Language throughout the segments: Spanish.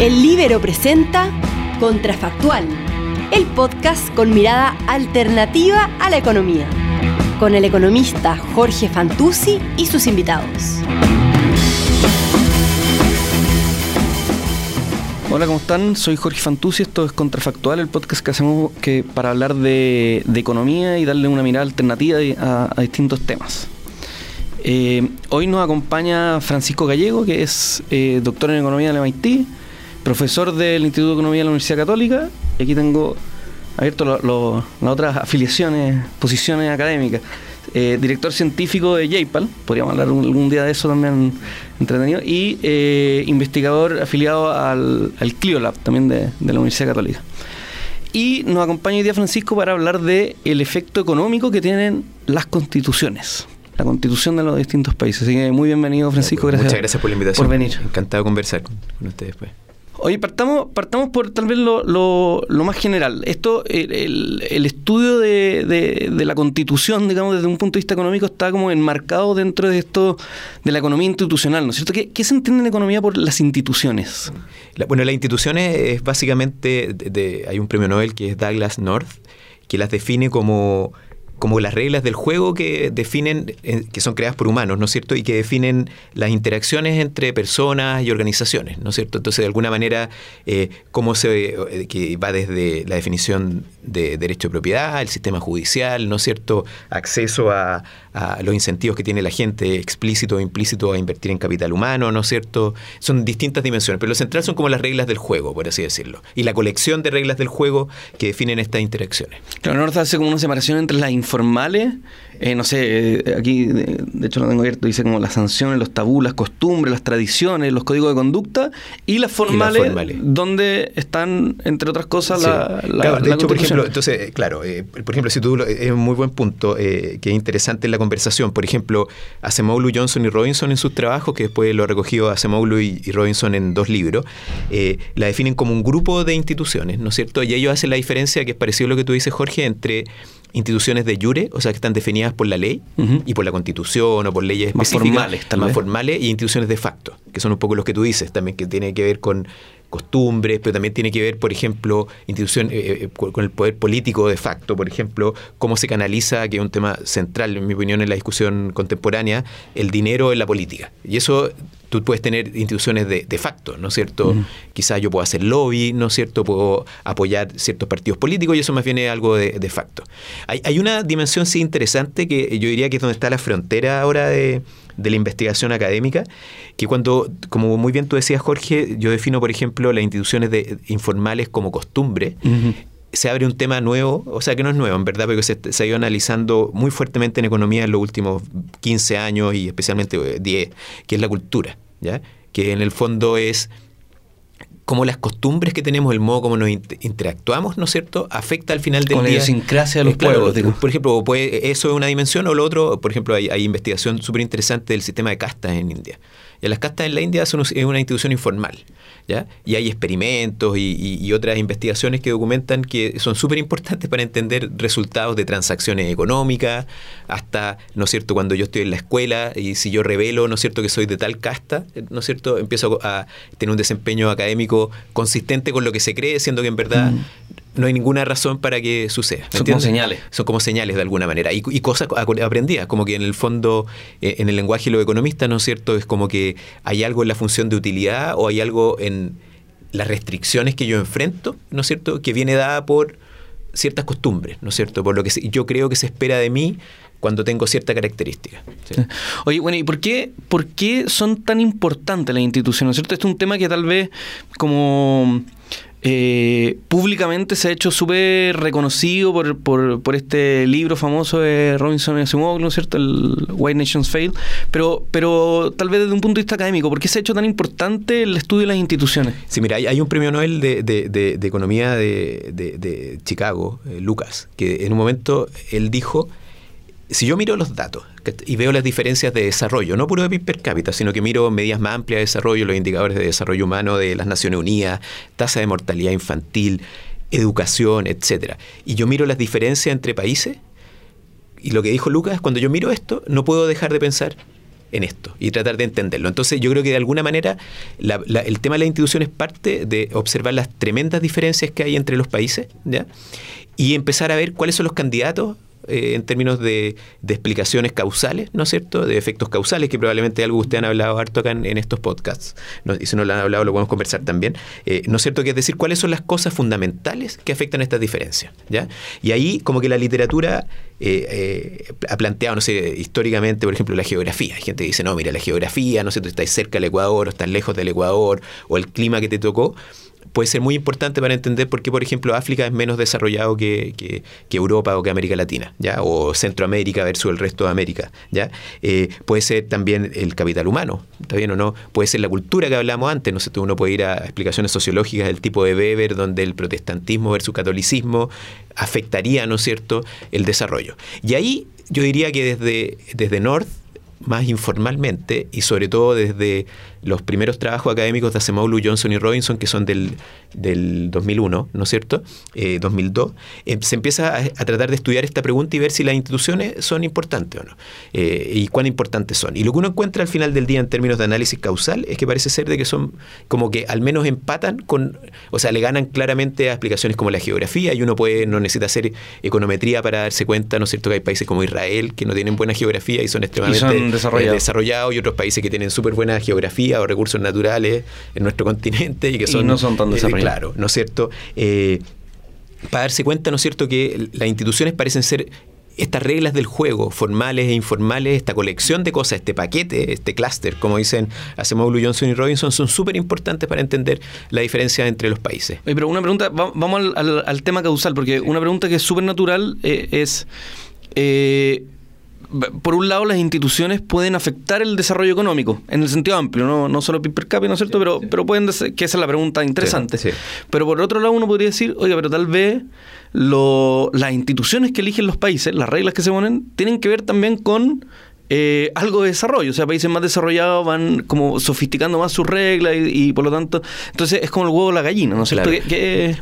El Libero presenta Contrafactual, el podcast con mirada alternativa a la economía, con el economista Jorge Fantuzzi y sus invitados. Hola, ¿cómo están? Soy Jorge Fantuzzi, esto es Contrafactual, el podcast que hacemos que, para hablar de, economía y darle una mirada alternativa a, distintos temas. Eh, hoy nos acompaña Francisco Gallego, que es eh, doctor en Economía del MIT, profesor del Instituto de Economía de la Universidad Católica, y aquí tengo abierto las otras afiliaciones, posiciones académicas. Eh, director científico de JPAL, podríamos hablar algún día de eso también entretenido, y eh, investigador afiliado al, al CLIO Lab, también de, la Universidad Católica. Y nos acompaña hoy día Francisco para hablar de el efecto económico que tienen las constituciones la constitución de los distintos países. Así que muy bienvenido, Francisco. Gracias. Muchas gracias por la invitación. Por venir. Encantado de conversar con, ustedes. Pues. Oye, partamos, partamos por tal vez lo, lo, más general. Esto, el, el estudio de, de, la constitución, digamos, desde un punto de vista económico, está como enmarcado dentro de esto de la economía institucional, ¿no es cierto? ¿Qué, qué se entiende en economía por las instituciones? bueno, las instituciones es básicamente, de, hay un premio Nobel que es Douglas North, que las define como como las reglas del juego que definen, eh, que son creadas por humanos, ¿no es cierto? Y que definen las interacciones entre personas y organizaciones, ¿no es cierto? Entonces, de alguna manera, eh, cómo se, eh, que va desde la definición de derecho de propiedad, el sistema judicial, ¿no es cierto? Acceso a, los incentivos que tiene la gente, explícito o implícito, a invertir en capital humano, ¿no es cierto? Son distintas dimensiones, pero lo central son como las reglas del juego, por así decirlo, y la colección de reglas del juego que definen estas interacciones. Claro, North hace como una separación entre las informales, eh, no sé, eh, aquí de, hecho lo tengo abierto, dice como las sanciones, los tabús, las costumbres, las tradiciones, los códigos de conducta, y las formales, donde están, entre otras cosas, la, claro, de hecho, por ejemplo, entonces, eh, claro, por ejemplo, si tú, es un muy buen punto, que es interesante en la conversación, por ejemplo, Acemoglu, Johnson y Robinson en sus trabajos, que después lo ha recogido Acemoglu y, y Robinson en dos libros, la definen como un grupo de instituciones, ¿no es cierto? Y ellos hacen la diferencia, que es parecido a lo que tú dices, Jorge, entre instituciones de jure, o sea, que están definidas por la ley y por la constitución o por leyes más formales, más formales, y instituciones de facto, que son un poco los que tú dices también, que tiene que ver con costumbres, pero también tiene que ver, por ejemplo, institución, eh, eh, con el poder político de facto, por ejemplo, cómo se canaliza, que es un tema central, en mi opinión, en la discusión contemporánea, el dinero en la política. Y eso tú puedes tener instituciones de, de facto, ¿no es cierto? Quizás yo puedo hacer lobby, ¿no es cierto? Puedo apoyar ciertos partidos políticos y eso más bien es algo de, de facto. Hay, hay, una dimensión sí interesante que yo diría que es donde está la frontera ahora de, de la investigación académica, que cuando, como muy bien tú decías, Jorge, yo defino, por ejemplo, las instituciones de, informales como costumbre, se abre un tema nuevo, o sea que no es nuevo, en verdad, porque se, se, ha ido analizando muy fuertemente en economía en los últimos 15 años y especialmente 10, eh, que es la cultura, ¿ya? que en el fondo es cómo las costumbres que tenemos, el modo como nos interactuamos, ¿no es cierto?, afecta al final del Con día. Con la idiosincrasia de los pueblos. Por ejemplo, eso es una dimensión o lo otro, por ejemplo, hay, hay investigación súper interesante del sistema de castas en India. Y las castas en la India son, es una institución informal. ¿ya? Y hay experimentos y, otras investigaciones que documentan que son súper importantes para entender resultados de transacciones económicas, hasta, ¿no es cierto?, cuando yo estoy en la escuela y si yo revelo, ¿no es cierto?, que soy de tal casta, ¿no es cierto?, empiezo a tener un desempeño académico consistente con lo que se cree, siendo que en verdad mm no hay ninguna razón para que suceda. Son como señales. Son como señales de alguna manera. Y, cosas aprendidas, como que en el fondo, eh, en el lenguaje de los economistas, ¿no es cierto? Es como que hay algo en la función de utilidad o hay algo en las restricciones que yo enfrento, ¿no es cierto? Que viene dada por ciertas costumbres, ¿no es cierto? Por lo que yo creo que se espera de mí cuando tengo cierta característica. Oye, bueno, ¿y por qué, por qué son tan importantes las instituciones? ¿No es cierto? Este es un tema que tal vez como eh, públicamente se ha hecho súper reconocido por, por, por, este libro famoso de Robinson y Asimov, ¿no es cierto? El White Nations Fail, pero, pero tal vez desde un punto de vista académico, ¿por qué se ha hecho tan importante el estudio de las instituciones? Sí, mira, hay, un premio Nobel de, de, de, Economía de, Chicago, eh, Lucas, que en un momento él dijo si yo miro los datos y veo las diferencias de desarrollo, no puro de PIB per cápita, sino que miro medidas más amplias de desarrollo, los indicadores de desarrollo humano de las Naciones Unidas, tasa de mortalidad infantil, educación, etcétera, y yo miro las diferencias entre países, y lo que dijo Lucas, cuando yo miro esto, no puedo dejar de pensar en esto y tratar de entenderlo. Entonces yo creo que de alguna manera el tema de la institución es parte de observar las tremendas diferencias que hay entre los países ¿ya? y empezar a ver cuáles son los candidatos eh, en términos de, explicaciones causales, ¿no es cierto? De efectos causales, que probablemente algo ustedes han hablado harto acá en, estos podcasts. y si no lo han hablado, lo podemos conversar también. Eh, ¿No es cierto? Que es decir, cuáles son las cosas fundamentales que afectan estas diferencias. ¿ya? Y ahí, como que la literatura eh, ha planteado, no sé, históricamente, por ejemplo, la geografía. Hay gente que dice, no, mira, la geografía, no sé, tú estás cerca del Ecuador o estás lejos del Ecuador, o el clima que te tocó puede ser muy importante para entender por qué, por ejemplo, África es menos desarrollado que, Europa o que América Latina, ¿ya? o Centroamérica versus el resto de América. ¿ya? Eh, puede ser también el capital humano, ¿está bien o no? Puede ser la cultura que hablamos antes, no sé, uno puede ir a explicaciones sociológicas del tipo de Weber, donde el protestantismo versus catolicismo afectaría, ¿no es cierto?, el desarrollo. Y ahí yo diría que desde, desde North, más informalmente, y sobre todo desde los primeros trabajos académicos de Acemoglu, Johnson y Robinson, que son del, del 2001, ¿no es cierto? 2002, eh, eh, se empieza a, tratar de estudiar esta pregunta y ver si las instituciones son importantes o no, eh, y cuán importantes son. Y lo que uno encuentra al final del día en términos de análisis causal es que parece ser de que son como que al menos empatan con, o sea, le ganan claramente a explicaciones como la geografía, y uno puede, no necesita hacer econometría para darse cuenta, ¿no es cierto?, que hay países como Israel que no tienen buena geografía y son extremadamente desarrollados. y otros países que tienen súper buena geografía o recursos naturales en nuestro continente y que son, no son tan eh, desarrollados. claro, ¿no es cierto? Eh, para darse cuenta, ¿no es cierto?, que las instituciones parecen ser estas reglas del juego, formales e informales, esta colección de cosas, este paquete, este clúster, como dicen Acemoglu, Johnson y Robinson, son súper importantes para entender la diferencia entre los países. pero una pregunta, vamos al, tema causal, porque una pregunta que es súper natural eh, es por un lado, las instituciones pueden afectar el desarrollo económico, en el sentido amplio, no, no solo PIB per cápita, ¿no es cierto? pero, pero pueden, que esa es la pregunta interesante. pero por otro lado, uno podría decir, oiga, pero tal vez lo, las instituciones que eligen los países, las reglas que se ponen, tienen que ver también con eh, algo de desarrollo. O sea, países más desarrollados van como sofisticando más sus reglas y, por lo tanto, entonces es como el huevo o la gallina, ¿no es cierto?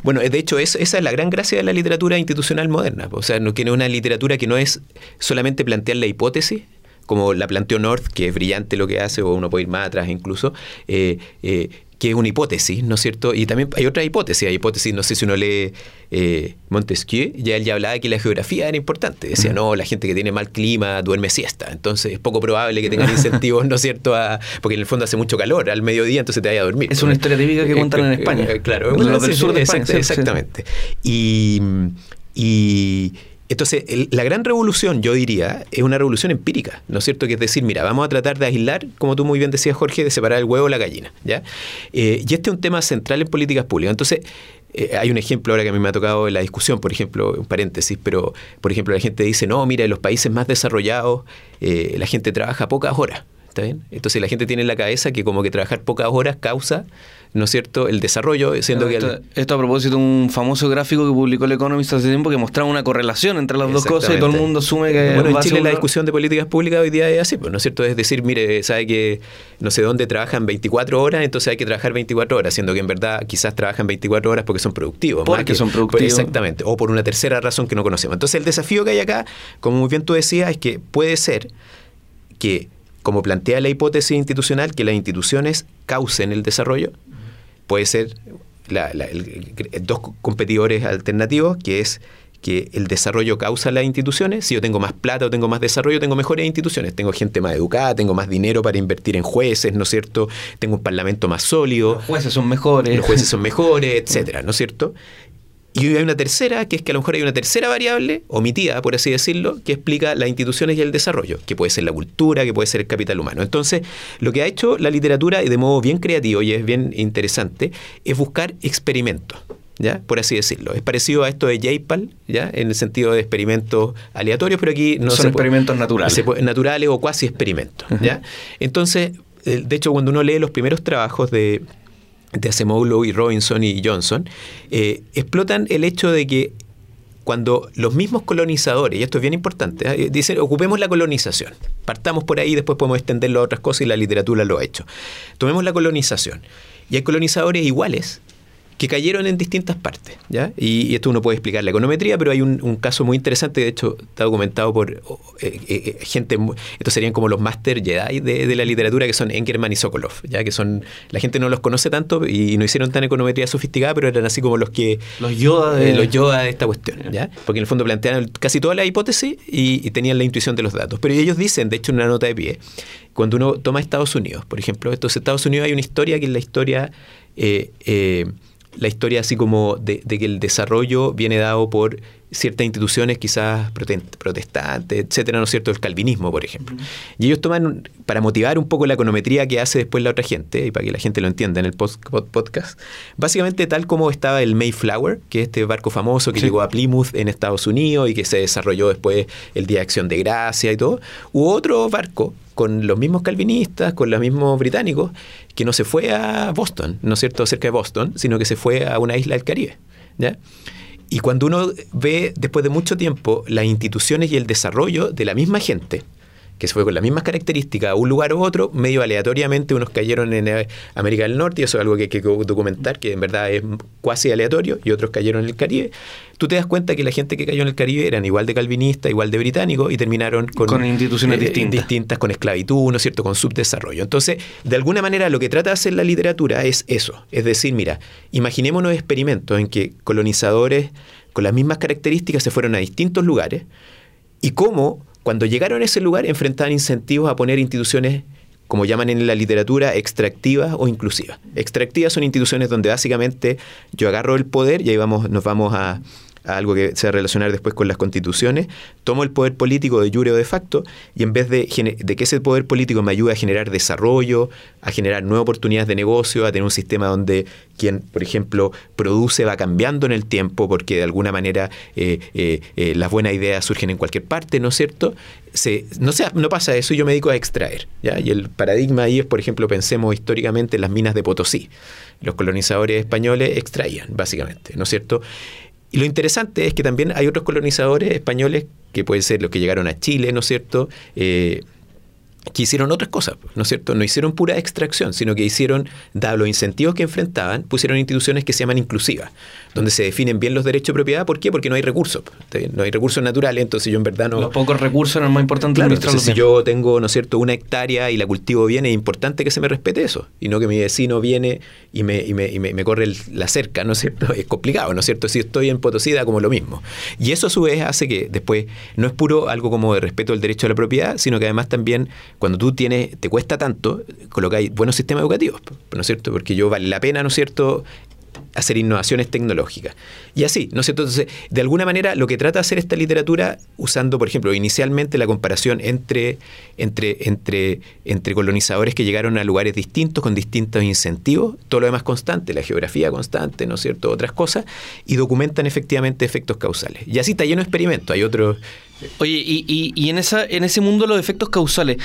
Bueno, de hecho, esa es la gran gracia de la literatura institucional moderna. O sea, no tiene una literatura que no es solamente plantear la hipótesis, como la planteó North, que es brillante lo que hace, o uno puede ir más atrás incluso, eh, eh, que es una hipótesis, ¿no es cierto? Y también hay otra hipótesis, hay hipótesis, no sé si uno lee eh, Montesquieu, ya él ya hablaba de que la geografía era importante, decía, no, la gente que tiene mal clima duerme siesta, entonces es poco probable que tengan incentivos, ¿no es cierto? A, porque en el fondo hace mucho calor al mediodía, entonces te vaya a dormir. Es una historia típica que cuentan en España. claro, del sur de España. exactamente. Y, y entonces, la gran revolución, yo diría, es una revolución empírica, ¿no es cierto? Que es decir, mira, vamos a tratar de aislar, como tú muy bien decías, Jorge, de separar el huevo de la gallina, ¿ya? Eh, y este es un tema central en políticas públicas. Entonces, eh, hay un ejemplo ahora que a mí me ha tocado en la discusión, por ejemplo, un paréntesis, pero, por ejemplo, la gente dice, no, mira, en los países más desarrollados eh, la gente trabaja pocas horas, ¿está bien? Entonces, la gente tiene en la cabeza que como que trabajar pocas horas causa ¿no es cierto?, el desarrollo, siendo esto, que... Esto a propósito de un famoso gráfico que publicó el Economist hace tiempo que mostraba una correlación entre las dos cosas y todo el mundo asume que... Bueno, en Chile la discusión de políticas públicas hoy día es así, pues, ¿no es cierto? Es decir, mire, sabe que no sé dónde trabajan 24 horas, entonces hay que trabajar 24 horas, siendo que en verdad quizás trabajan 24 horas porque son productivos. Porque son productivos. exactamente, o por una tercera razón que no conocemos. Entonces el desafío que hay acá, como muy bien tú decías, es que puede ser que como plantea la hipótesis institucional, que las instituciones causen el desarrollo, puede ser dos competidores alternativos, que es que el desarrollo causa las instituciones. Si yo tengo más plata o tengo más desarrollo, tengo mejores instituciones. Tengo gente más educada, tengo más dinero para invertir en jueces, ¿no es cierto? Tengo un parlamento más sólido. Los jueces son mejores. Los jueces son mejores, etcétera, ¿no es cierto? Y hay una tercera, que es que a lo mejor hay una tercera variable, omitida, por así decirlo, que explica las instituciones y el desarrollo, que puede ser la cultura, que puede ser el capital humano. Entonces, lo que ha hecho la literatura, y de modo bien creativo y es bien interesante, es buscar experimentos. ¿Ya? por así decirlo. Es parecido a esto de JPAL, ¿ya? en el sentido de experimentos aleatorios, pero aquí no son experimentos naturales. naturales o cuasi experimentos. ¿ya? Entonces, de hecho, cuando uno lee los primeros trabajos de, de Acemoglu y Robinson y Johnson, eh, explotan el hecho de que cuando los mismos colonizadores, y esto es bien importante, ¿eh? dicen, ocupemos la colonización, partamos por ahí, después podemos extenderlo a otras cosas y la literatura lo ha hecho. Tomemos la colonización. Y hay colonizadores iguales que cayeron en distintas partes. ¿ya? Y, esto uno puede explicar la econometría, pero hay un, caso muy interesante, de hecho está documentado por eh, eh, eh, gente, estos serían como los máster Jedi de, la literatura, que son Enkerman y Sokolov, ¿ya? que son, la gente no los conoce tanto y no hicieron tan econometría sofisticada, pero eran así como los que... Los Yoda de, los Yoda de esta cuestión, ¿ya? porque en el fondo planteaban casi toda la hipótesis y, tenían la intuición de los datos. Pero ellos dicen, de hecho en una nota de pie, cuando uno toma Estados Unidos, por ejemplo, estos Estados Unidos hay una historia que es la historia la historia así como de, que el desarrollo viene dado por ciertas instituciones quizás protestantes, etcétera, ¿no es cierto? El calvinismo, por ejemplo. Y ellos toman, para motivar un poco la econometría que hace después la otra gente, y para que la gente lo entienda en el podcast, básicamente tal como estaba el Mayflower, que es este barco famoso que llegó a Plymouth en Estados Unidos y que se desarrolló después el Día de Acción de Gracia y todo, hubo otro barco con los mismos calvinistas, con los mismos británicos, que no se fue a Boston, ¿no es cierto?, cerca de Boston, sino que se fue a una isla del Caribe. ¿ya? Y cuando uno ve después de mucho tiempo las instituciones y el desarrollo de la misma gente, que se fue con las mismas características a un lugar u otro, medio aleatoriamente, unos cayeron en eh, América del Norte, y eso es algo que hay que documentar, que en verdad es cuasi aleatorio, y otros cayeron en el Caribe. Tú te das cuenta que la gente que cayó en el Caribe eran igual de calvinistas, igual de británicos, y terminaron con, instituciones eh, distintas. con esclavitud, ¿no es cierto?, con subdesarrollo. Entonces, de alguna manera, lo que trata de hacer la literatura es eso, es decir, mira, imaginémonos experimentos en que colonizadores con las mismas características se fueron a distintos lugares, y cómo cuando llegaron a ese lugar, enfrentaban incentivos a poner instituciones, como llaman en la literatura, extractivas o inclusivas. Extractivas son instituciones donde básicamente yo agarro el poder y ahí vamos, nos vamos a, algo que se va a relacionar después con las constituciones, tomo el poder político de jure o de facto y en vez de, que ese poder político me ayude a generar desarrollo, a generar nuevas oportunidades de negocio, a tener un sistema donde quien, por ejemplo, produce va cambiando en el tiempo porque de alguna manera eh, eh, eh, las buenas ideas surgen en cualquier parte, ¿no es cierto? Se, no, sea, no pasa eso yo me dedico a extraer. ¿ya? Y el paradigma ahí es, por ejemplo, pensemos históricamente en las minas de Potosí. Los colonizadores españoles extraían, básicamente, ¿no es cierto? Y lo interesante es que también hay otros colonizadores españoles, que pueden ser los que llegaron a Chile, ¿no es cierto?, eh, que hicieron otras cosas, ¿no es cierto? No hicieron pura extracción, sino que hicieron, dado los incentivos que enfrentaban, pusieron instituciones que se llaman inclusivas, donde se definen bien los derechos de propiedad. ¿Por qué? Porque no hay recursos. No hay recursos naturales, entonces yo en verdad no... Los pocos recursos eran más importantes claro, entonces si yo tengo, ¿no es cierto?, una hectárea y la cultivo bien, es importante que se me respete eso, y no que mi vecino viene y me, y me, y me, corre la cerca, ¿no es cierto? Es complicado, ¿no es cierto? Si estoy en Potosí da como lo mismo. Y eso a su vez hace que después no es puro algo como de respeto al derecho a la propiedad, sino que además también cuando tú tienes, te cuesta tanto, colocáis buenos sistemas educativos, ¿no es cierto? Porque yo vale la pena, ¿no es cierto?, hacer innovaciones tecnológicas. Y así, ¿no es cierto? Entonces, de alguna manera, lo que trata de hacer esta literatura, usando, por ejemplo, inicialmente la comparación entre, entre, entre, entre colonizadores que llegaron a lugares distintos, con distintos incentivos, todo lo demás constante, la geografía constante, ¿no es cierto? Otras cosas, y documentan efectivamente efectos causales. Y así está lleno de experimentos. Hay otros Oye, y, y, en, esa, en ese mundo los efectos causales,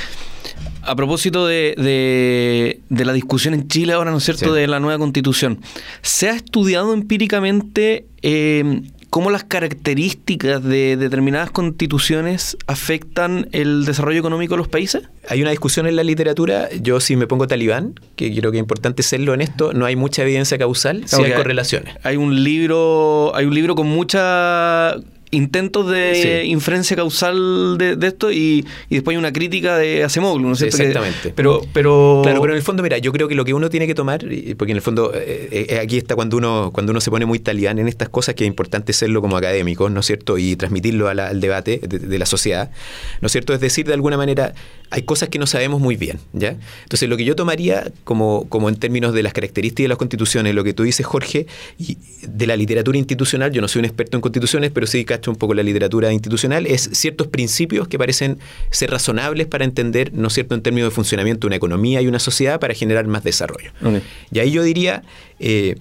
a propósito de, de, la discusión en Chile ahora, ¿no es cierto?, de la nueva constitución, ¿se ha estudiado empíricamente eh, cómo las características de determinadas constituciones afectan el desarrollo económico de los países? Hay una discusión en la literatura, yo si me pongo talibán, que creo que es importante serlo en esto, no hay mucha evidencia causal, sí hay correlaciones. Hay un libro, hay un libro con mucha intentos de inferencia causal de, esto y, después hay una crítica de Acemoglu, ¿no es cierto? Exactamente. pero, pero... Claro, pero en el fondo, mira, yo creo que lo que uno tiene que tomar, porque en el fondo eh, eh, aquí está cuando uno, cuando uno se pone muy talibán en estas cosas, que es importante serlo como académico, ¿no es cierto? Y transmitirlo al debate de, la sociedad, ¿no es cierto? Es decir, de alguna manera, hay cosas que no sabemos muy bien, ¿ya? Entonces, lo que yo tomaría como, como en términos de las características de las constituciones, lo que tú dices, Jorge, y de la literatura institucional, yo no soy un experto en constituciones, pero sí un poco la literatura institucional, es ciertos principios que parecen ser razonables para entender, ¿no es cierto?, en términos de funcionamiento de una economía y una sociedad para generar más desarrollo. Y ahí yo diría... Eh,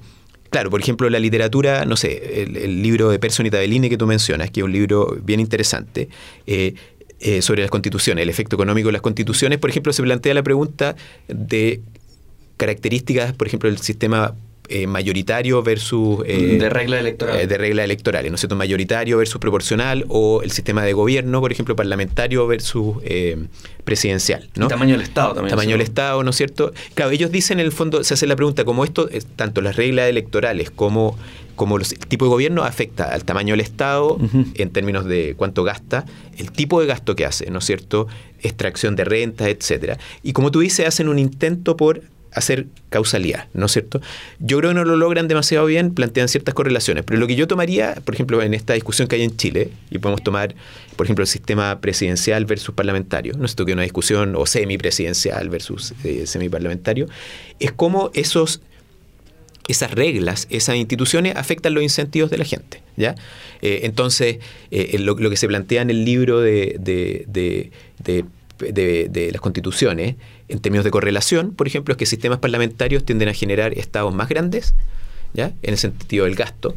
claro, por ejemplo, la literatura, no sé, el, libro de Person y Tabellini que tú mencionas, que es un libro bien interesante, eh, eh, sobre las constituciones, el efecto económico de las constituciones, por ejemplo, se plantea la pregunta de características, por ejemplo, del sistema eh, mayoritario versus... Eh, de reglas electorales. de reglas electorales, ¿no es cierto? Mayoritario versus proporcional o el sistema de gobierno, por ejemplo, parlamentario versus presidencial, ¿no? tamaño del Estado también. Tamaño del Estado, ¿no es cierto? Claro, ellos dicen en el fondo, se hace la pregunta, como esto, tanto las reglas electorales como como el tipo de gobierno afecta al tamaño del Estado en términos de cuánto gasta, el tipo de gasto que hace, ¿no es cierto? Extracción de rentas, etcétera. Y como tú dices, hacen un intento por hacer causalidad, ¿no es cierto? Yo creo que no lo logran demasiado bien, plantean ciertas correlaciones, pero lo que yo tomaría, por ejemplo, en esta discusión que hay en Chile, y podemos tomar, por ejemplo, el sistema presidencial versus parlamentario, no es esto que una discusión o semipresidencial versus eh, semiparlamentario, es cómo esos esas reglas, esas instituciones afectan los incentivos de la gente. ¿ya? Eh, entonces, eh, lo, que se plantea en el libro de, las constituciones, en términos de correlación, por ejemplo, es que sistemas parlamentarios tienden a generar estados más grandes, ¿ya? en el sentido del gasto.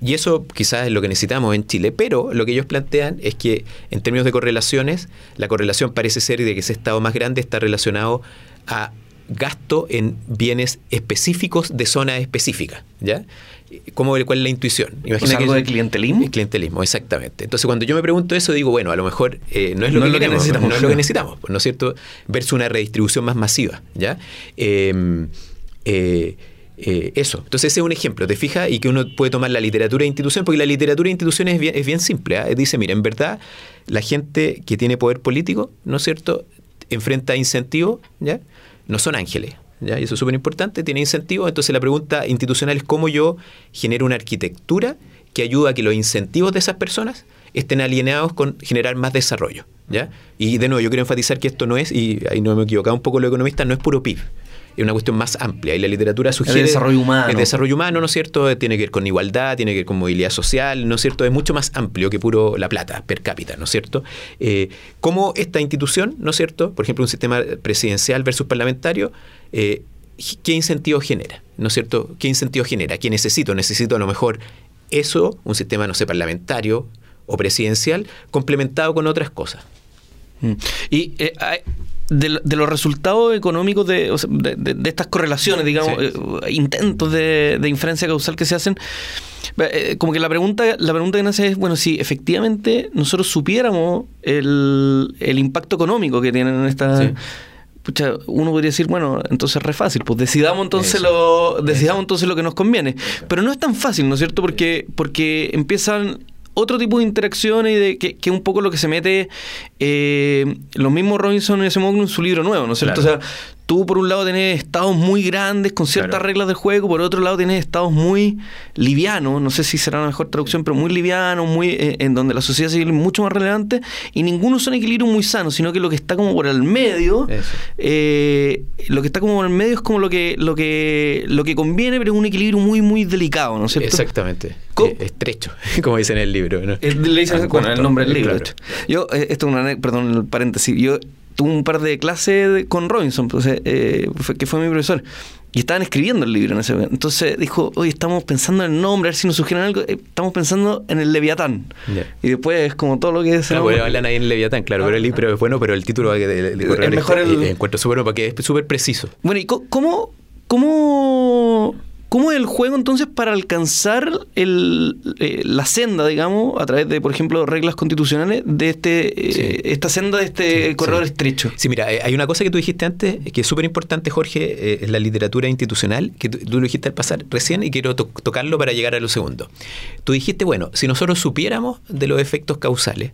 Y eso quizás es lo que necesitamos en Chile, pero lo que ellos plantean es que en términos de correlaciones, la correlación parece ser de que ese estado más grande está relacionado a gasto en bienes específicos de zona específica, ¿ya? ¿Cómo, ¿Cuál es la intuición? Imagina algo de clientelismo. Clientelismo, exactamente. Entonces, cuando yo me pregunto eso, digo, bueno, a lo mejor eh, no es lo, que, necesitamos, no es lo que necesitamos, ¿no es cierto? Versus una redistribución más masiva, ¿ya? Em, eh, eh, eso. Entonces ese es un ejemplo, ¿te fijas? Y que uno puede tomar la literatura de institución, porque la literatura de instituciones es bien, es bien simple. ¿ah? Dice, mira, en verdad, la gente que tiene poder político, ¿no es cierto?, enfrenta incentivos, ¿ya? no son ángeles. ¿Ya? Y eso es súper importante, tiene incentivos. Entonces la pregunta institucional es cómo yo genero una arquitectura que ayuda a que los incentivos de esas personas estén alineados con generar más desarrollo. ¿ya? Y de nuevo, yo quiero enfatizar que esto no es, y ahí no me he equivocado un poco los economistas, no es puro PIB es una cuestión más amplia y la literatura sugiere... El desarrollo humano. El desarrollo humano, ¿no es cierto? Tiene que ver con igualdad, tiene que ver con movilidad social, ¿no es cierto? Es mucho más amplio que puro la plata per cápita, ¿no es cierto? Eh, ¿Cómo esta institución, ¿no es cierto? Por ejemplo, un sistema presidencial versus parlamentario, eh, ¿qué incentivo genera? ¿No es cierto? ¿Qué incentivo genera? ¿Qué necesito? Necesito a lo mejor eso, un sistema, no sé, parlamentario o presidencial, complementado con otras cosas. Mm. Y eh, de, los resultados económicos de, estas correlaciones, digamos, eh, intentos de, inferencia causal que se hacen, eh, como que la pregunta, la pregunta que nace es, bueno, si efectivamente nosotros supiéramos el, impacto económico que tienen en esta... Pucha, uno podría decir, bueno, entonces es re fácil, pues decidamos entonces lo decidamos entonces lo que nos conviene. Pero no es tan fácil, ¿no es cierto? Porque porque empiezan otro tipo de interacciones y de que, que un poco lo que se mete eh, los mismos Robinson y Semoglu en su libro nuevo, ¿no es cierto? O sea, tú por un lado tenés estados muy grandes con ciertas reglas de juego, por otro lado tienes estados muy livianos, no sé si será la mejor traducción, pero muy livianos, muy eh, en donde la sociedad civil es mucho más relevante, y ninguno son equilibrios muy sanos, sino que lo que está como por el medio, eh, lo que está como por el medio es como lo que, lo que, lo que conviene, pero es un equilibrio muy, muy delicado, ¿no es cierto? Exactamente. Eh, estrecho, como dice en el libro. ¿no? Le dicen con el nombre del libro. Yo, esto es una, perdón, el paréntesis, yo tuve un par de clases con Robinson, pues, eh, que fue mi profesor. Y estaban escribiendo el libro en ese momento. Entonces dijo, oye, estamos pensando en el nombre, a ver si nos sugieren algo. Eh, estamos pensando en el Leviatán. Y después es como todo lo que es... Claro, bueno, hablan ahí en Leviatán, claro, pero el libro es bueno, pero el título de, de, de, mejor el... encuentro súper bueno porque es súper preciso. Bueno, ¿y cómo, cómo ¿Cómo es el juego entonces para alcanzar el, eh, la senda, digamos, a través de, por ejemplo, reglas constitucionales, de este eh, esta senda de este corredor estrecho? Sí, mira, eh, hay una cosa que tú dijiste antes, que es súper importante, Jorge, es la literatura institucional, que tú, lo dijiste al pasar recién y quiero tocarlo para llegar a lo segundo. Tú dijiste, bueno, si nosotros supiéramos de los efectos causales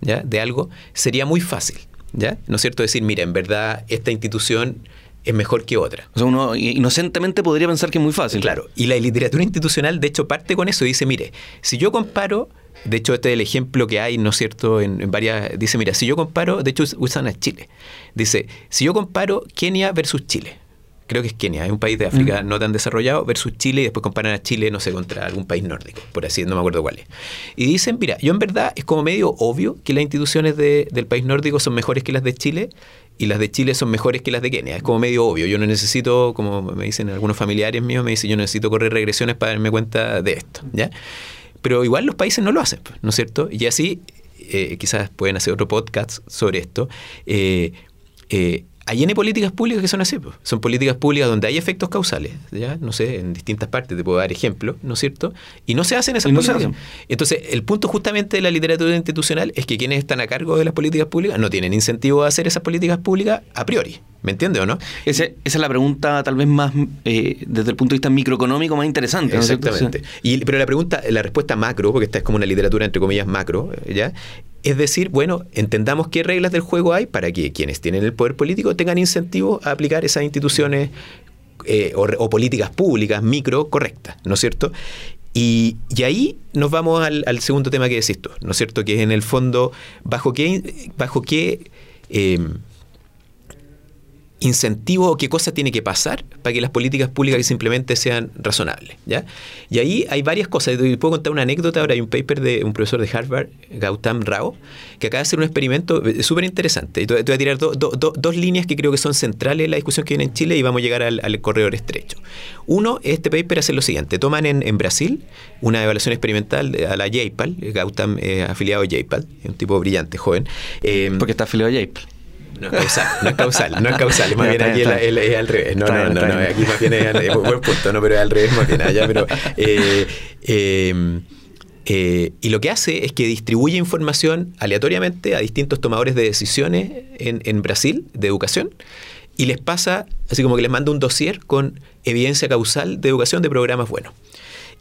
¿ya? de algo, sería muy fácil. ¿Ya? ¿No es cierto? Decir, mira, en verdad esta institución es mejor que otra. O sea, uno inocentemente podría pensar que es muy fácil. Claro, y la literatura institucional de hecho parte con eso, dice, mire, si yo comparo, de hecho este es el ejemplo que hay, ¿no es cierto?, en, varias, dice, mira, si yo comparo, de hecho usan a Chile, dice, si yo comparo Kenia versus Chile, creo que es Kenia, es un país de África no tan desarrollado, versus Chile, y después comparan a Chile, no sé, contra algún país nórdico, por así, no me acuerdo cuál es. Y dicen, mira, yo en verdad es como medio obvio que las instituciones del país nórdico son mejores que las de Chile, y las de Chile son mejores que las de Kenia. Es como medio obvio. Yo no necesito, como me dicen algunos familiares míos, me dicen, yo necesito correr regresiones para darme cuenta de esto. ¿ya? Pero igual los países no lo hacen, ¿no es cierto? Y así, eh, quizás pueden hacer otro podcast sobre esto. Eh, eh, hay N políticas públicas que son así. pues. Son políticas públicas donde hay efectos causales, ¿ya? No sé, en distintas partes te puedo dar ejemplos, ¿no es cierto? Y no se hacen esas no hacen. Entonces, el punto justamente de la literatura institucional es que quienes están a cargo de las políticas públicas no tienen incentivo a hacer esas políticas públicas a priori. ¿Me entiendes o no? Ese- esa es la pregunta tal vez más, eh, desde el punto de vista microeconómico, más interesante. Exactamente. Y, pero la pregunta, la respuesta macro, porque esta es como una literatura entre comillas macro, ¿ya? Es decir, bueno, entendamos qué reglas del juego hay para que quienes tienen el poder político tengan incentivos a aplicar esas instituciones eh, o, políticas públicas micro correctas, ¿no es cierto? Y, y ahí nos vamos al, al segundo tema que decís tú, ¿no es cierto? Que es en el fondo, ¿bajo qué, bajo qué eh, incentivos o qué cosas tiene que pasar para que las políticas públicas simplemente sean razonables. ¿ya? Y ahí hay varias cosas. Y puedo contar una anécdota. Ahora hay un paper de un profesor de Harvard, Gautam Rao, que acaba de hacer un experimento eh, súper interesante. Te, te voy a tirar do- do- do- dos líneas que creo que son centrales en la discusión que viene en Chile y vamos a llegar al, corredor estrecho. Uno, este paper hace lo siguiente. Toman en, Brasil una evaluación experimental a la JPAL. Gautam es afiliado a JPAL, un tipo brillante, joven. Eh, Porque está afiliado a Jape. No es causal, no es causal, no es causal, más bien aquí es, al revés. No, no, no, no, aquí más bien es buen punto, no, pero es al revés más bien allá, pero eh, eh, eh, y lo que hace es que distribuye información aleatoriamente a distintos tomadores de decisiones en, en Brasil de educación y les pasa, así como que les manda un dossier con evidencia causal de educación de programas buenos.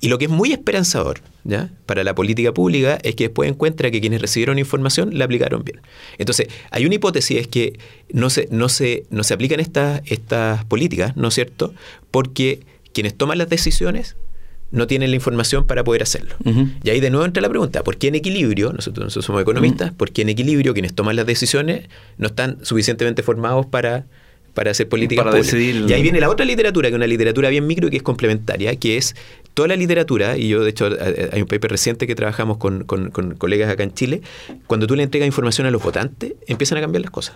Y lo que es muy esperanzador ¿ya? para la política pública es que después encuentra que quienes recibieron información la aplicaron bien. Entonces, hay una hipótesis, es que no se, no se, no se aplican estas, estas políticas, ¿no es cierto? Porque quienes toman las decisiones no tienen la información para poder hacerlo. Y ahí de nuevo entra la pregunta, ¿por qué en equilibrio, nosotros, nosotros somos economistas, ¿por qué en equilibrio quienes toman las decisiones no están suficientemente formados para, para hacer políticas Para decidir. Y ahí viene la otra literatura, que es una literatura bien micro y que es complementaria, que es toda la literatura, y yo de hecho eh, hay un paper reciente que trabajamos con, con- colegas acá en Chile, cuando tú le entregas información a los votantes, empiezan a cambiar las cosas.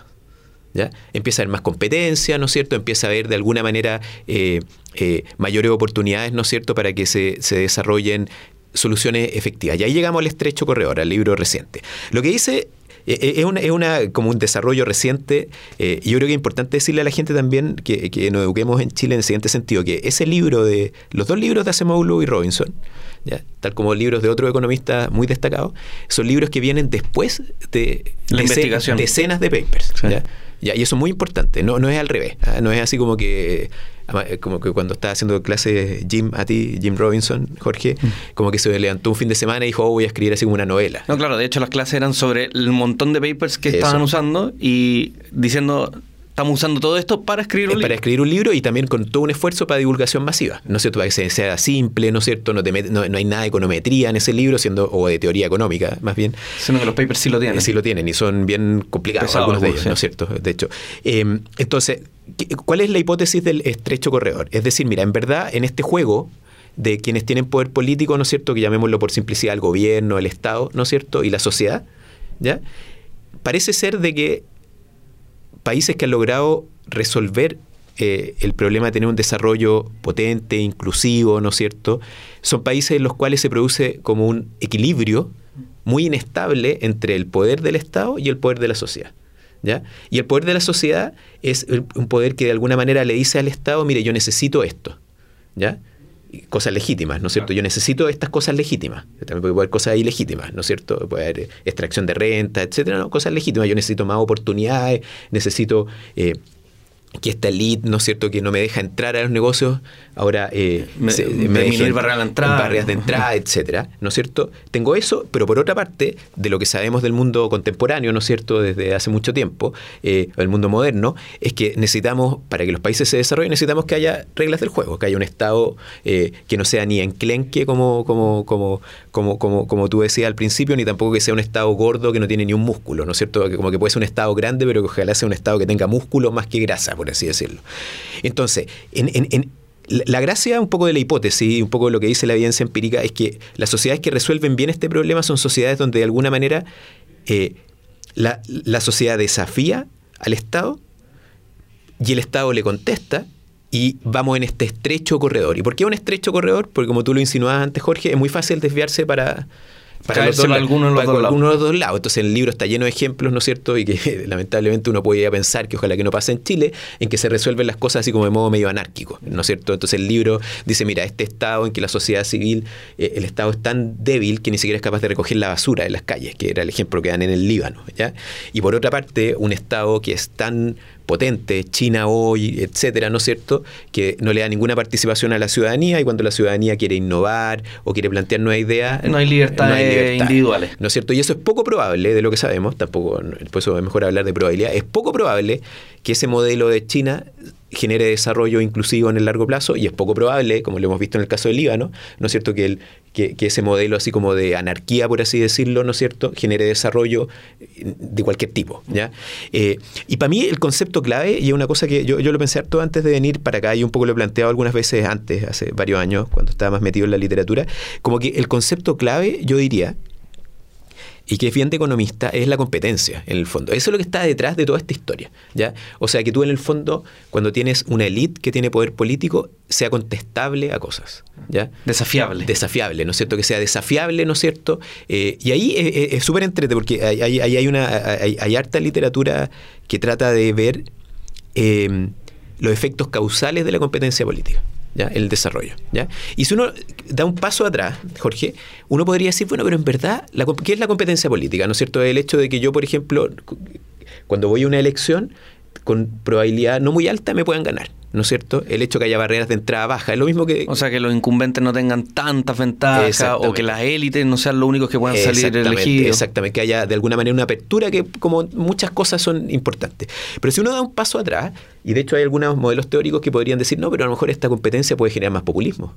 ¿Ya? Empieza a haber más competencia, ¿no es cierto? Empieza a haber de alguna manera eh, eh, mayores oportunidades, ¿no es cierto?, para que se, se desarrollen soluciones efectivas. Y ahí llegamos al estrecho corredor, al libro reciente. Lo que dice eh, eh, es una, es una- como un desarrollo reciente eh, y yo creo que es importante decirle a la gente también que, que nos eduquemos en Chile en el siguiente sentido, que ese libro de, los dos libros de Acemoglu y Robinson, ¿ya? tal como libros de otros economistas muy destacados, son libros que vienen después de La dece- investigación. decenas de papers. Sí. ¿ya? Ya, y eso es muy importante, no, no es al revés, ¿ah? no es así como que como que cuando estaba haciendo clases Jim a ti, Jim Robinson, Jorge, Mm. como que se levantó un fin de semana y dijo, oh, voy a escribir así como una novela. No, claro, de hecho las clases eran sobre el montón de papers que Eso. estaban usando y diciendo, estamos usando todo esto para escribir Es un para libro. escribir un libro y también con todo un esfuerzo para divulgación masiva, ¿no es cierto? Para que se- sea simple, ¿no es cierto? No, te met- no, no hay nada de econometría en ese libro, siendo o de teoría económica, más bien. Sino que los papers sí lo tienen. Sí lo tienen y son bien complicados algunos de ellos, sí. ¿no es cierto? De hecho. Eh, entonces, ¿qué- ¿cuál es la hipótesis del estrecho corredor? Es decir, mira, en verdad, en este juego de quienes tienen poder político, ¿no es cierto? Que llamémoslo por simplicidad el gobierno, el Estado, ¿no es cierto? Y la sociedad, ¿ya? Parece ser de que países que han logrado resolver eh, el problema de tener un desarrollo potente, inclusivo, ¿no es cierto? Son países en los cuales se produce como un equilibrio muy inestable entre el poder del Estado y el poder de la sociedad. ¿Ya? Y el poder de la sociedad es un poder que de alguna manera le dice al Estado, mire, yo necesito esto. ¿Ya? Cosas legítimas, ¿no es cierto? Yo necesito estas cosas legítimas. También puede haber cosas ilegítimas, ¿no es cierto? Puede haber eh, extracción de renta, etcétera, ¿no? Cosas legítimas. Yo necesito más oportunidades, necesito eh, que esta elite, ¿no es cierto?, que no me deja entrar a los negocios, ahora eh, Me- disminuir deje- barreras de entrada. barreras de entrada, etcétera, ¿no es cierto? Tengo eso, pero por otra parte, de lo que sabemos del mundo contemporáneo, ¿no es cierto?, desde hace mucho tiempo, eh, el mundo moderno, es que necesitamos, para que los países se desarrollen, necesitamos que haya reglas del juego, que haya un Estado eh, que no sea ni enclenque como, como, como, como, como, como tú decías al principio, ni tampoco que sea un Estado gordo que no tiene ni un músculo, ¿no es cierto? Que como que puede ser un Estado grande, pero que ojalá sea un Estado que tenga músculo más que grasa, por así decirlo. Entonces, en, en- en- la la gracia un poco de la hipótesis, un poco de lo que dice la evidencia empírica, es que las sociedades que resuelven bien este problema son sociedades donde de alguna manera eh, la, la sociedad desafía al Estado y el Estado le contesta y vamos en este estrecho corredor. ¿Y por qué un estrecho corredor? Porque como tú lo insinuabas antes, Jorge, es muy fácil desviarse para, para, los dos, alguno de los, dos los lados. Entonces el libro está lleno de ejemplos, ¿no es cierto? Y que lamentablemente uno puede pensar que ojalá que no pase en Chile, en que se resuelven las cosas así como de modo medio anárquico, ¿no es cierto? Entonces el libro dice, mira, este estado en que la sociedad civil, eh, el estado es tan débil que ni siquiera es capaz de recoger la basura de las calles, que era el ejemplo que dan en el Líbano, ¿ya? Y por otra parte, un estado que es tan potente, China hoy, etcétera, ¿no es cierto?, que no le da ninguna participación a la ciudadanía y cuando la ciudadanía quiere innovar o quiere plantear nuevas ideas, no hay libertades individuales. ¿No es cierto? Y eso es poco probable de lo que sabemos, tampoco, por eso es mejor hablar de probabilidad, es poco probable que ese modelo de China genere desarrollo inclusivo en el largo plazo y es poco probable, como lo hemos visto en el caso del Líbano, ¿no es cierto?, que, el, que, ese modelo así como de anarquía, por así decirlo, ¿no es cierto?, genere desarrollo de cualquier tipo, ¿ya? Eh, y para mí el concepto clave, y es una cosa que yo, yo lo pensé harto antes de venir para acá, y un poco lo he planteado algunas veces antes, hace varios años, cuando estaba más metido en la literatura, como que el concepto clave, yo diría, y que es bien de economista es la competencia, en el fondo. Eso es lo que está detrás de toda esta historia. ¿ya? O sea, que tú en el fondo, cuando tienes una élite que tiene poder político, sea contestable a cosas. ¿ya? Desafiable. Desafiable, ¿no es cierto? Que sea desafiable, ¿no es cierto? Eh, y ahí es súper entrete porque hay, hay, una, hay, harta literatura que trata de ver eh, los efectos causales de la competencia política. ¿Ya? el desarrollo. ¿ya? Y si uno da un paso atrás, Jorge, uno podría decir, bueno, pero en verdad, la, ¿qué es la competencia política? ¿No es cierto? El hecho de que yo, por ejemplo, cuando voy a una elección, con probabilidad no muy alta me puedan ganar. ¿No es cierto? El hecho que haya barreras de entrada baja. Es lo mismo que... O sea, que los incumbentes no tengan tantas ventajas o que las élites no sean los únicos que puedan salir elegidos. Exactamente, que haya de alguna manera una apertura que como muchas cosas son importantes. Pero si uno da un paso atrás, y de hecho hay algunos modelos teóricos que podrían decir, no, pero a lo mejor esta competencia puede generar más populismo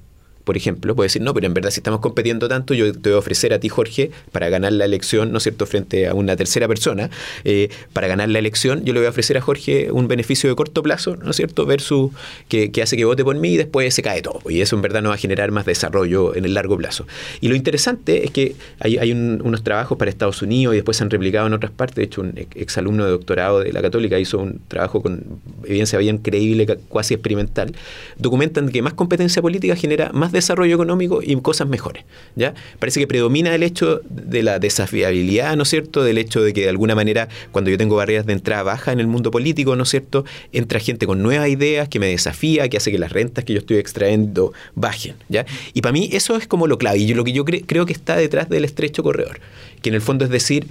por ejemplo, puede decir, no, pero en verdad si estamos compitiendo tanto, yo te voy a ofrecer a ti, Jorge, para ganar la elección, ¿no es cierto?, frente a una tercera persona, eh, para ganar la elección, yo le voy a ofrecer a Jorge un beneficio de corto plazo, ¿no es cierto?, versus que, hace que vote por mí y después se cae todo. Y eso en verdad no va a generar más desarrollo en el largo plazo. Y lo interesante es que hay, hay unos trabajos para Estados Unidos y después se han replicado en otras partes. De hecho, un exalumno de doctorado de la Católica hizo un trabajo con evidencia bien creíble, casi experimental. Documentan que más competencia política genera más desarrollo económico y cosas mejores. ¿ya? Parece que predomina el hecho de la desafiabilidad, ¿no es cierto? Del hecho de que de alguna manera, cuando yo tengo barreras de entrada baja en el mundo político, ¿no es cierto? Entra gente con nuevas ideas que me desafía, que hace que las rentas que yo estoy extrayendo bajen. ¿ya? Y para mí eso es como lo clave, y lo que yo creo que está detrás del estrecho corredor, que en el fondo es decir,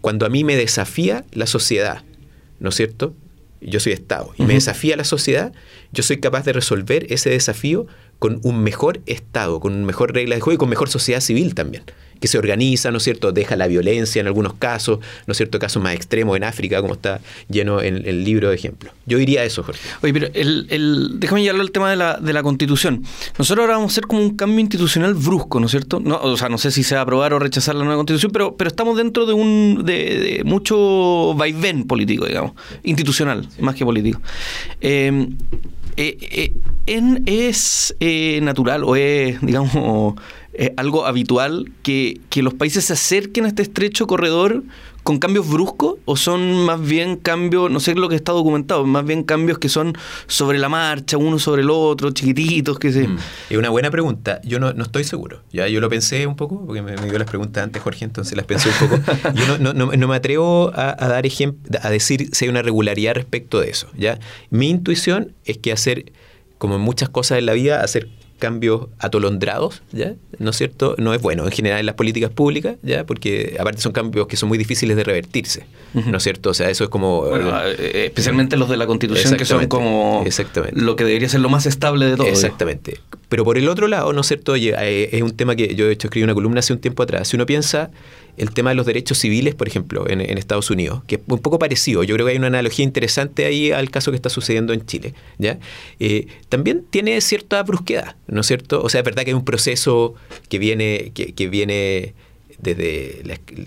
cuando a mí me desafía la sociedad, ¿no es cierto? Yo soy Estado y me desafía la sociedad, yo soy capaz de resolver ese desafío con un mejor Estado, con una mejor regla de juego y con mejor sociedad civil también, que se organiza, ¿no es cierto?, deja la violencia en algunos casos, ¿no es cierto?, casos más extremos en África, como está lleno en el libro de ejemplos. Yo diría eso, Jorge. Oye, pero el, el, déjame llevarlo al tema de la, de la constitución. Nosotros ahora vamos a hacer como un cambio institucional brusco, ¿no es cierto? No, o sea, no sé si se va a aprobar o rechazar la nueva constitución, pero, pero estamos dentro de un de, mucho vaivén político, digamos, institucional, más que político. Eh, eh, eh, ¿Es eh, natural o es, digamos, algo habitual que, que, los países se acerquen a este estrecho corredor con cambios bruscos o son más bien cambios, no sé lo que está documentado, más bien cambios que son sobre la marcha, uno sobre el otro, chiquititos, que sé. Mm. Es una buena pregunta, yo no, estoy seguro. Ya yo lo pensé un poco, porque me, dio las preguntas antes Jorge, entonces las pensé un poco. Yo no, me atrevo a, dar ejemplo, a decir si hay una regularidad respecto de eso. ¿ya? Mi intuición es que hacer, como en muchas cosas en la vida, hacer cambios atolondrados, ¿ya? ¿No es cierto? No es bueno en general en las políticas públicas, ¿ya? Porque aparte son cambios que son muy difíciles de revertirse, ¿no es cierto? O sea, eso es como... Eh, eh, especialmente los de la Constitución, que son como lo que debería ser lo más estable de todo. Exactamente. Pero por el otro lado, ¿no es cierto? Oye, eh, es un tema que yo de hecho escribí una columna hace un tiempo atrás. Si uno piensa el tema de los derechos civiles, por ejemplo, en, Estados Unidos, que es un poco parecido. Yo creo que hay una analogía interesante ahí al caso que está sucediendo en Chile. ¿ya? Eh, también tiene cierta brusquedad, ¿no es cierto? O sea, es verdad que hay un proceso que viene, que, que viene desde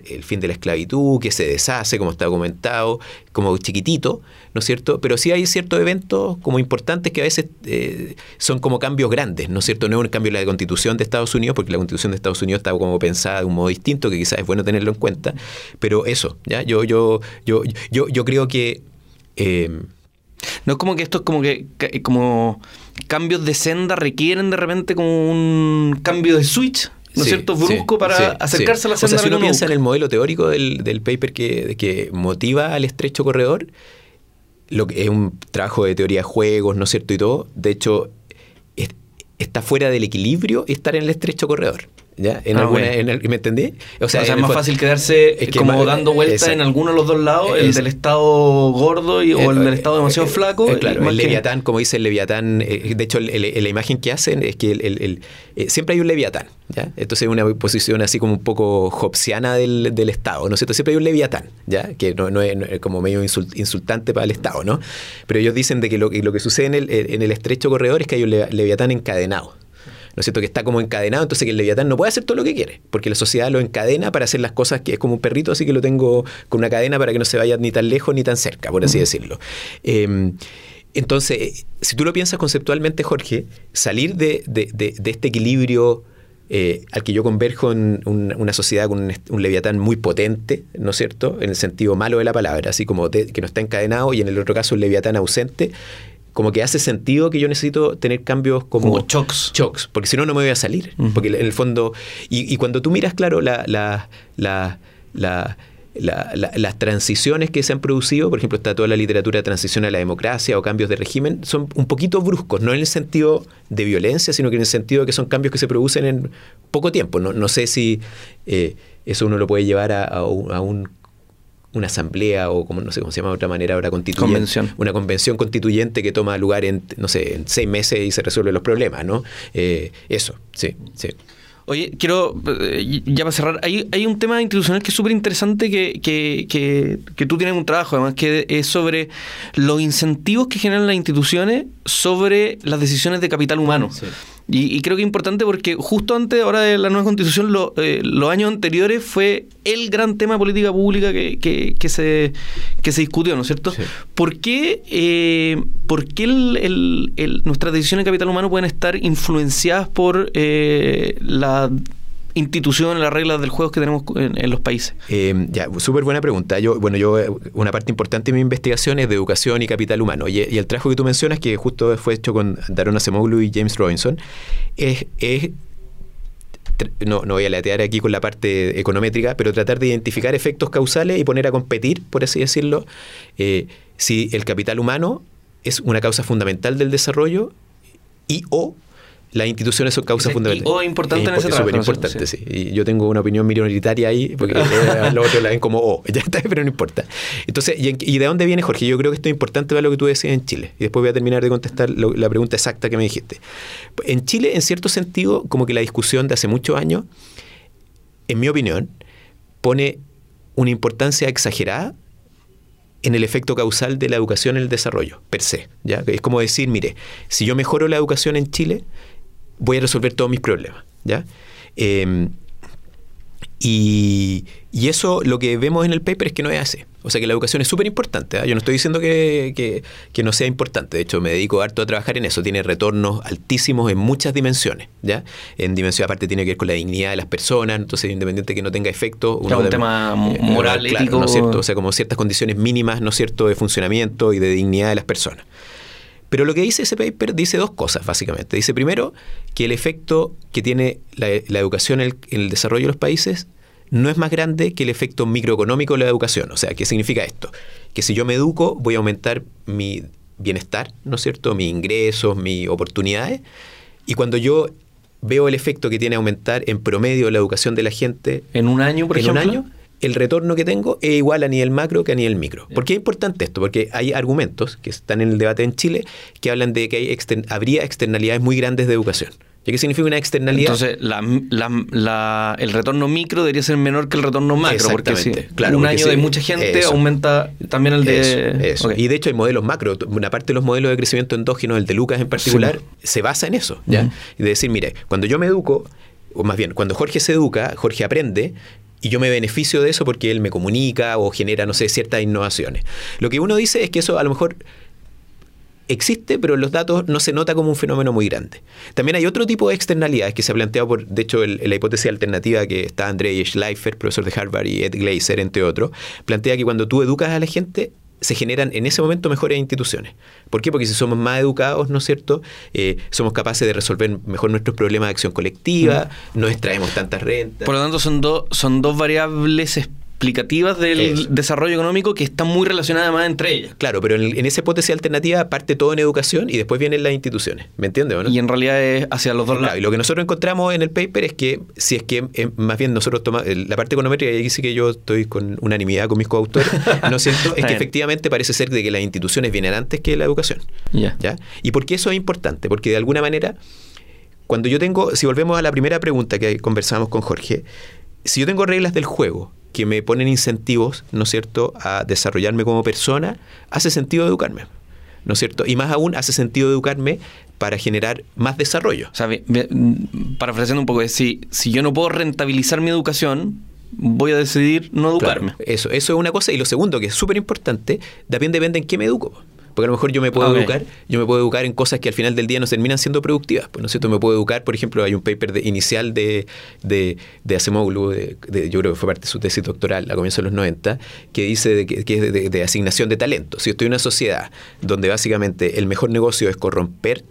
el fin de la esclavitud, que se deshace, como está documentado, como chiquitito, ¿no es cierto? Pero sí hay ciertos eventos como importantes que a veces eh, son como cambios grandes, ¿no es cierto? No es un cambio de la constitución de Estados Unidos, porque la constitución de Estados Unidos está como pensada de un modo distinto, que quizás es bueno tenerlo en cuenta, pero eso, ¿ya? Yo, yo, yo, yo, yo creo que... Eh, no es como que esto es como que como cambios de senda requieren de repente como un cambio de switch ¿no es cierto?, brusco para acercarse a la senda o sea, si uno piensa en el modelo teórico del, del paper que, que motiva al estrecho corredor, lo que es un trabajo de teoría de juegos, ¿no es cierto? Y todo, de hecho, está fuera del equilibrio estar en el estrecho corredor. ¿Ya? En Ah, alguna, en el- ¿Me entendí? O sea, en es más fácil quedarse Es que como más- dando vueltas en alguno de los dos lados, el del estado gordo y, o el del estado demasiado Eh, flaco. eh, claro, el leviatán, como dice el leviatán, eh, de hecho, la imagen que hacen es que el- eh, siempre hay un leviatán. ¿ya? Entonces, es una posición así como un poco hobbesiana del, del Estado, ¿no es cierto? Siempre hay un leviatán, ¿ya? que no, no es, no es como medio insult- insultante para el Estado, ¿no? Pero ellos dicen de que lo, que lo que sucede en el, en el estrecho corredor es que hay un le- leviatán encadenado. ¿No es cierto? Que está como encadenado, entonces que el leviatán no puede hacer todo lo que quiere, porque la sociedad lo encadena para hacer las cosas que es como un perrito, así que lo tengo con una cadena para que no se vaya ni tan lejos ni tan cerca, por así decirlo. Eh, entonces, si tú lo piensas conceptualmente, Jorge, salir de, de- de- de este equilibrio eh, al que yo converjo en un- una sociedad con un, un leviatán muy potente, ¿no es cierto? En el sentido malo de la palabra, así como que no está encadenado y en el otro caso un leviatán ausente, como que hace sentido que yo necesito tener cambios como, Como shocks. shocks, porque si no, no me voy a salir. Porque en el fondo, y, y cuando tú miras, claro, la, la, la, la- la- la- las transiciones que se han producido, por ejemplo, está toda la literatura de transición a la democracia o cambios de régimen, son un poquito bruscos, no en el sentido de violencia, sino que en el sentido de que son cambios que se producen en poco tiempo. No, no sé si eh, eso uno lo puede llevar a, a un- a un- una asamblea o como no sé cómo se llama de otra manera ahora constituyente Convención. una convención constituyente que toma lugar en no sé en seis meses y se resuelven los problemas no Eh, eso sí sí Oye, quiero, eh, ya para cerrar, hay, hay un tema institucional que es súper interesante que, que, que, que tú tienes un trabajo, además, que es sobre los incentivos que generan las instituciones sobre las decisiones de capital humano. Sí. Y, y creo que es importante porque justo antes ahora de la nueva constitución, lo- eh, los años anteriores fue el gran tema de política pública que, que, que se, que se discutió, ¿no es cierto? Sí. ¿Por qué, eh, por qué el- el- el- nuestras decisiones de capital humano pueden estar influenciadas por eh, la institución, las reglas del juego que tenemos en, en los países? Eh, ya, súper buena pregunta. Yo, bueno, yo, eh, una parte importante de mi investigación es de educación y capital humano. Y, el trabajo que tú mencionas, que justo fue hecho con Daron Acemoglu y James Robinson, es, no voy a latear aquí con la parte econométrica, pero tratar de identificar efectos causales y poner a competir, por así decirlo, eh, si el capital humano es una causa fundamental del desarrollo y o las instituciones son fundamentales. y o importante en ese Es trabajo, súper ¿no es importante, sí. Y yo tengo una opinión minoritaria ahí, porque eh, los otros la ven como O, ya está, pero no importa. Entonces, ¿y, en- y de dónde viene, Jorge? Yo creo que esto es importante para lo que tú decías en Chile. Y después voy a terminar de contestar lo- la pregunta exacta que me dijiste. En Chile, en cierto sentido, como que la discusión de hace muchos años, en mi opinión, pone una importancia exagerada en el efecto causal de la educación en el desarrollo, per se. ¿ya? Es como decir, mire, si yo mejoro la educación en Chile, voy a resolver todos mis problemas. ¿ya? Eh, y, y eso lo que vemos en el paper es que no es así. O sea que la educación es súper importante. ¿ah? Yo no estoy diciendo que, que- que no sea importante. De hecho, me dedico harto a trabajar en eso. Tiene retornos altísimos en muchas dimensiones. ¿ya? En dimensión aparte tiene que ver con la dignidad de las personas. Entonces, independiente que no tenga efecto. Claro, un tema moral, claro. ¿no es cierto? O sea, como ciertas condiciones mínimas, ¿no es cierto?, de funcionamiento y de dignidad de las personas. Pero lo que dice ese paper dice dos cosas, básicamente. Dice primero que el efecto que tiene la, la educación en el, en el desarrollo de los países no es más grande que el efecto microeconómico de la educación. O sea, ¿qué significa esto? Que si yo me educo, voy a aumentar mi bienestar, ¿no es cierto?, mis ingresos, mis oportunidades. Y cuando yo veo el efecto que tiene aumentar en promedio la educación de la gente En un año, por en ejemplo. un año, el retorno que tengo es igual a nivel macro que a nivel micro. ¿Por qué es importante esto? Porque hay argumentos que están en el debate en Chile que hablan de que hay exter- habría externalidades muy grandes de educación. ¿Y qué significa una externalidad? Entonces, la- la- la- el retorno micro debería ser menor que el retorno macro, porque si claro, un porque año de mucha gente eso. aumenta también el de... Eso, eso. Y de hecho hay modelos macro. Una parte de los modelos de crecimiento endógeno, el de Lucas en particular, se basa en eso. Y de decir, mire, cuando yo me educo, o más bien, cuando Jorge se educa, Jorge aprende. Y yo me beneficio de eso porque él me comunica o genera, no sé, ciertas innovaciones. Lo que uno dice es que eso a lo mejor existe, pero en los datos no se nota como un fenómeno muy grande. También hay otro tipo de externalidades que se ha planteado por, de hecho, el- la hipótesis alternativa que está Andrei Schleifer, profesor de Harvard, y Ed Glaser, entre otros, plantea que cuando tú educas a la gente, se generan en ese momento mejores instituciones. ¿Por qué? Porque si somos más educados, ¿no es cierto? Eh, somos capaces de resolver mejor nuestros problemas de acción colectiva, no extraemos tantas rentas. Por lo tanto, son, dos son dos variables explicativas del desarrollo económico que están muy relacionadas más entre ellas. Claro, pero en, esa hipótesis alternativa parte todo en educación y después vienen las instituciones. ¿Me entiendes? Y en realidad es hacia los dos lados. Y lo que nosotros encontramos en el paper es que si es que eh, más bien nosotros tomamos la parte econométrica, y ahí sí que yo estoy con unanimidad con mis coautores, ¿no es cierto? es que efectivamente parece ser de que las instituciones vienen antes que la educación. ¿Ya? ¿Y por qué eso es importante? Porque de alguna manera cuando yo tengo, si volvemos a la primera pregunta que conversamos con Jorge, si yo tengo reglas del juego que me ponen incentivos, ¿no es cierto?, a desarrollarme como persona, hace sentido educarme. ¿No es cierto? Y más aún hace sentido educarme para generar más desarrollo. O sea, parafraseando un poco, si, si yo no puedo rentabilizar mi educación, voy a decidir no educarme. eso, eso es una cosa. Y lo segundo, que es súper importante, también depende en qué me educo. Porque a lo mejor yo me puedo educar, yo me puedo educar en cosas que al final del día no terminan siendo productivas. Pues, ¿no es cierto? Me puedo educar, por ejemplo, hay un paper de, inicial de, de, de Acemoglu, de, yo creo que fue parte de su tesis doctoral a comienzos de los 90, que dice que, es de, asignación de talento. Si estoy en una sociedad donde básicamente el mejor negocio es corromper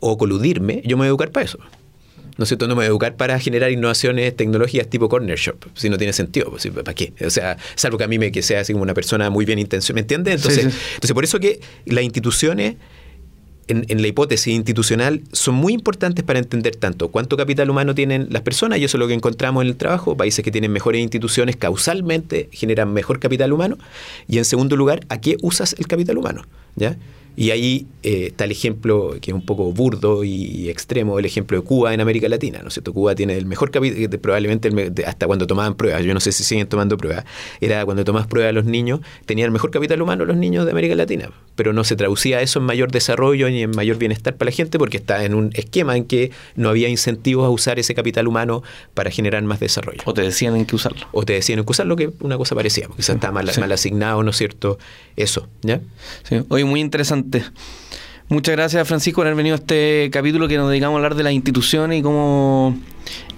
o coludirme, yo me voy a educar para eso. ¿No es cierto? No me voy a educar para generar innovaciones tecnológicas tipo corner shop, si no tiene sentido, pues, ¿para qué? O sea, salvo que a mí me que sea así como una persona muy bien intencionada, ¿me entiendes? Entonces, entonces, por eso que las instituciones en, en, la hipótesis institucional son muy importantes para entender tanto cuánto capital humano tienen las personas, y eso es lo que encontramos en el trabajo, países que tienen mejores instituciones causalmente generan mejor capital humano, y en segundo lugar, ¿a qué usas el capital humano? ¿Ya? Y ahí eh, está el ejemplo que es un poco burdo y extremo, el ejemplo de Cuba en América Latina, ¿no es cierto? Cuba tiene el mejor capital, probablemente hasta cuando tomaban pruebas, yo no sé si siguen tomando pruebas, era cuando tomas pruebas a los niños, tenían el mejor capital humano los niños de América Latina, pero no se traducía eso en mayor desarrollo ni en mayor bienestar para la gente porque está en un esquema en que no había incentivos a usar ese capital humano para generar más desarrollo. O te decían en qué usarlo. O te decían en qué usarlo, que una cosa parecía, porque está mal, mal asignado, ¿no es cierto? Eso, ¿ya? Sí, hoy muy interesante Muchas gracias, Francisco, por haber venido a este capítulo que nos dedicamos a hablar de las instituciones y cómo,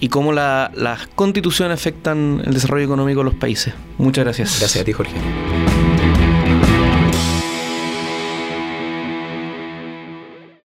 y cómo las constituciones afectan el desarrollo económico de los países. Muchas gracias. Gracias a ti, Jorge.